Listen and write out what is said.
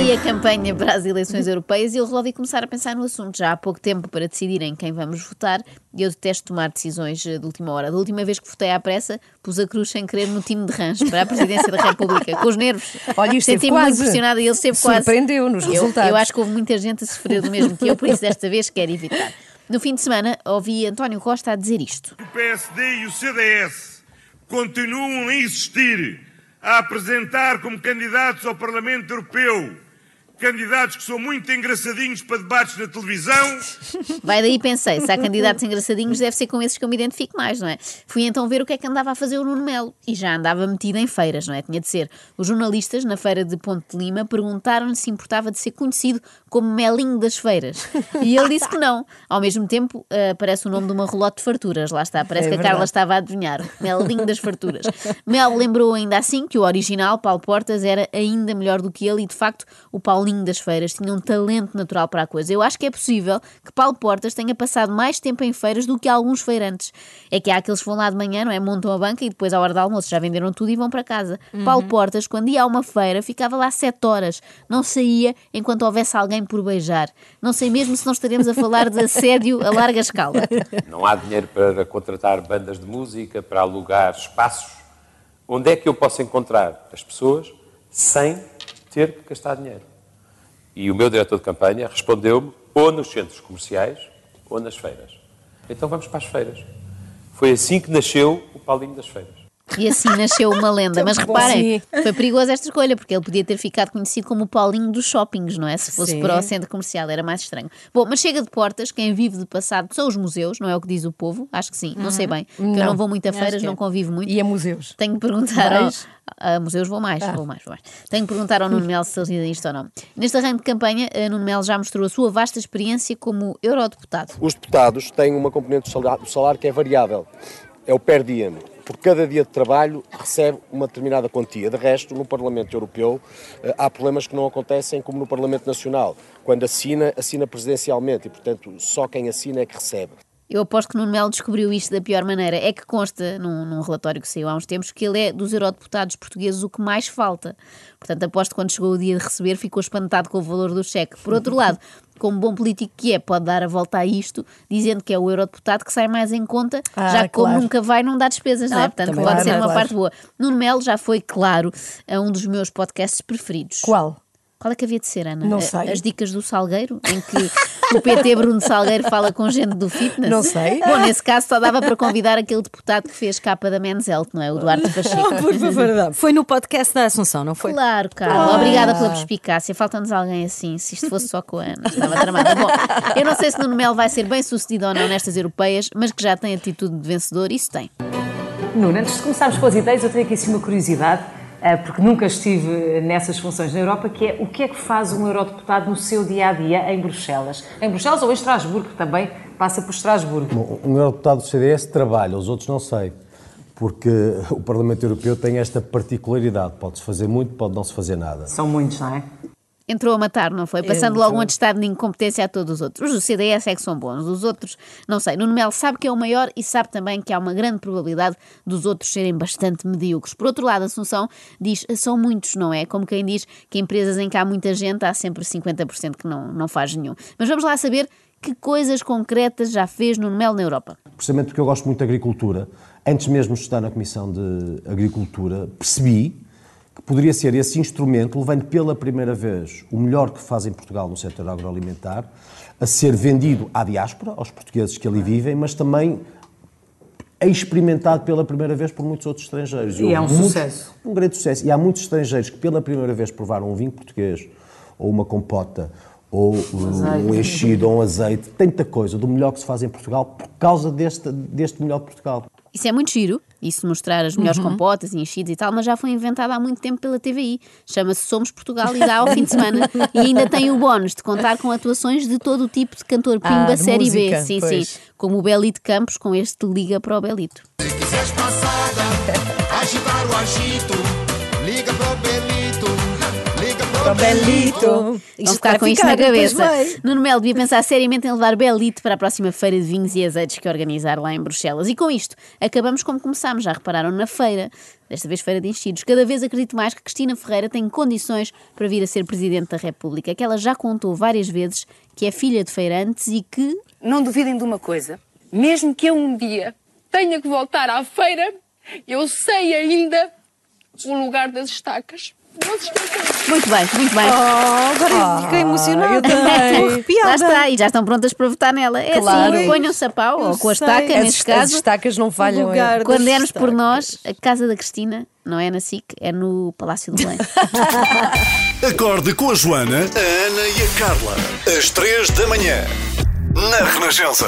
aí a campanha para as eleições europeias e eu resolvi começar a pensar no assunto. Já há pouco tempo para decidirem quem vamos votar e eu detesto tomar decisões eh, de última hora. Da última vez que votei à pressa, pus a cruz sem querer no time de Rãs para a presidência da República, com os nervos. Olha, isto Senti-me muito impressionada e ele esteve quase. Surpreendeu-nos Eu, resultados. eu acho que houve muita gente a sofrer do mesmo que eu, por isso desta vez quero evitar. No fim de semana, ouvi António Costa a dizer isto. O PSD e o CDS continuam a insistir a apresentar como candidatos ao Parlamento Europeu candidatos que são muito engraçadinhos para debates na televisão. Vai daí pensei, se há candidatos engraçadinhos, deve ser com esses que eu me identifico mais, não é? Fui então ver o que é que andava a fazer o Nuno Melo e já andava metido em feiras, não é? Tinha de ser. Os jornalistas, na feira de Ponte de Lima, perguntaram-lhe se importava de ser conhecido como Melinho das Feiras. E ele disse que não. Ao mesmo tempo, eh, parece o nome de uma relote de farturas, lá está. Parece É que a verdade. Carla estava a adivinhar. Melinho das farturas. Mel lembrou ainda assim que o original, Paulo Portas, era ainda melhor do que ele e, de facto, o Paulinho das Feiras tinha um talento natural para a coisa. Eu acho que é possível que Paulo Portas tenha passado mais tempo em feiras do que alguns feirantes. É que há aqueles que vão lá de manhã, não é? Montam a banca e depois, à hora do almoço, já venderam tudo e vão para casa. Paulo Portas, quando ia a uma feira, ficava lá sete horas. Não saía enquanto houvesse alguém por beijar. Não sei mesmo se não estaremos a falar de assédio a larga escala. Não há dinheiro para contratar bandas de música, para alugar espaços. Onde é que eu posso encontrar as pessoas sem ter que gastar dinheiro? E o meu diretor de campanha respondeu-me ou nos centros comerciais ou nas feiras. Então vamos para as feiras. Foi assim que nasceu o Paulinho das Feiras. E assim nasceu uma lenda. Mas reparem, foi perigosa esta escolha, porque ele podia ter ficado conhecido como o Paulinho dos shoppings, não é? Se fosse Sim. para o centro comercial, era mais estranho. Bom, mas chega de portas, quem vive de passado são os museus, não é o que diz o povo? Acho que sim, não sei bem. Porque eu Não. não vou muito a feiras, é. não convivo muito. E a museus? Tenho que perguntar ao, a museus, vou mais, vou mais, vou mais. Tenho que perguntar ao Nuno Melo se ele diz isto ou não. Neste arranque de campanha, a Nuno Melo já mostrou a sua vasta experiência como eurodeputado. Os deputados têm uma componente do salário, do salário que é variável, é o per diem. Por cada dia de trabalho recebe uma determinada quantia. De resto, no Parlamento Europeu eh, há problemas que não acontecem como no Parlamento Nacional. Quando assina, assina presidencialmente e, portanto, só quem assina é que recebe. Eu aposto que Nuno Melo descobriu isto da pior maneira. É que consta num, num relatório que saiu há uns tempos que ele é dos eurodeputados portugueses o que mais falta. Portanto, aposto que quando chegou o dia de receber ficou espantado com o valor do cheque. Por outro lado, como bom político que é, pode dar a volta a isto, dizendo que é o eurodeputado que sai mais em conta, Ah, já que como claro. nunca vai, não dá despesas, não é? Ah, Portanto, pode ser uma verdade. parte boa. Nuno Melo já foi, claro, um dos meus podcasts preferidos. Qual? Qual é que havia de ser, Ana? Não A- sei. As dicas do Salgueiro, em que o PT Bruno Salgueiro fala com gente do fitness? Não sei. Bom, nesse caso só dava para convidar aquele deputado que fez capa da Men's Health, não é? O Duarte Pacheco. Por favor. Foi no podcast da Assunção, não foi? Claro, Carla. Obrigada pela perspicácia. Falta-nos alguém assim. Se isto fosse só com a Ana, estava tramada. Bom, eu não sei se Nuno Melo vai ser bem sucedido ou não nestas europeias, mas que já tem atitude de vencedor, isso tem. Nuno, antes de começarmos com as ideias, eu tenho aqui assim uma curiosidade, eh, porque nunca estive nessas funções na Europa, que é o que é que faz um eurodeputado no seu dia-a-dia em Bruxelas? Em Bruxelas ou em Estrasburgo, que também passa por Estrasburgo. Bom, um eurodeputado do CDS trabalha, os outros não sei. Porque o Parlamento Europeu tem esta particularidade. Pode-se fazer muito, pode não se fazer nada. São muitos, não é? Entrou a matar, não foi? Passando logo um atestado de incompetência a todos os outros. Os do CDS é que são bons, os outros, não sei. Nuno Melo sabe que é o maior e sabe também que há uma grande probabilidade dos outros serem bastante medíocres. Por outro lado, Assunção diz, são muitos, não é? Como quem diz que empresas em que há muita gente há sempre 50% que não, não faz nenhum. Mas vamos lá saber que coisas concretas já fez Nuno Melo na Europa. Precisamente porque eu gosto muito de agricultura, antes mesmo de estar na Comissão de Agricultura, percebi que poderia ser esse instrumento, levando pela primeira vez o melhor que faz em Portugal no setor agroalimentar, a ser vendido à diáspora, aos portugueses que ali vivem, mas também é experimentado pela primeira vez por muitos outros estrangeiros. E é um sucesso. Um grande sucesso. E há muitos estrangeiros que pela primeira vez provaram um vinho português, ou uma compota, ou um enchido, ou um azeite, tanta coisa do melhor que se faz em Portugal por causa deste, deste melhor de Portugal. Isso é muito giro, isso mostrar as melhores compotas e enchidos e tal, mas já foi inventado há muito tempo pela TVI. Chama-se Somos Portugal e dá ao fim de semana. E ainda tem o bónus de contar com atuações de todo o tipo de cantor Pimba Ah, de Série B. música, Sim, pois. sim. Como o Belito Campos com este Liga para o Belito. quiseres passada, agitar o agito, liga pro Belito, liga pro Belito, Belito. Isto ficar com isto na cabeça. Nuno Melo devia pensar seriamente em levar Belite para a próxima feira de vinhos e azeites que organizar lá em Bruxelas. E com isto, acabamos como começámos. Já repararam na feira, desta vez feira de enchidos. Cada vez acredito mais que Cristina Ferreira tem condições para vir a ser Presidente da República. Que ela já contou várias vezes que é filha de feirantes e que Não duvidem de uma coisa. Mesmo que eu um dia tenha que voltar à feira, eu sei ainda o lugar das estacas. Muito bem, muito bem. Oh, agora fiquei emocionada. Estou Estou arrepiada. Lá está, e já estão prontas para votar nela. É Claro. assim, ponham-se a pau, Eu ou com a estaca, As neste est- as caso. estacas não falham, é. lugar Quando dermos por nós, a casa da Cristina, não é na SIC, é no Palácio do Belém. Acorde com a Joana, a Ana e a Carla. Às três da manhã. Na Renascença.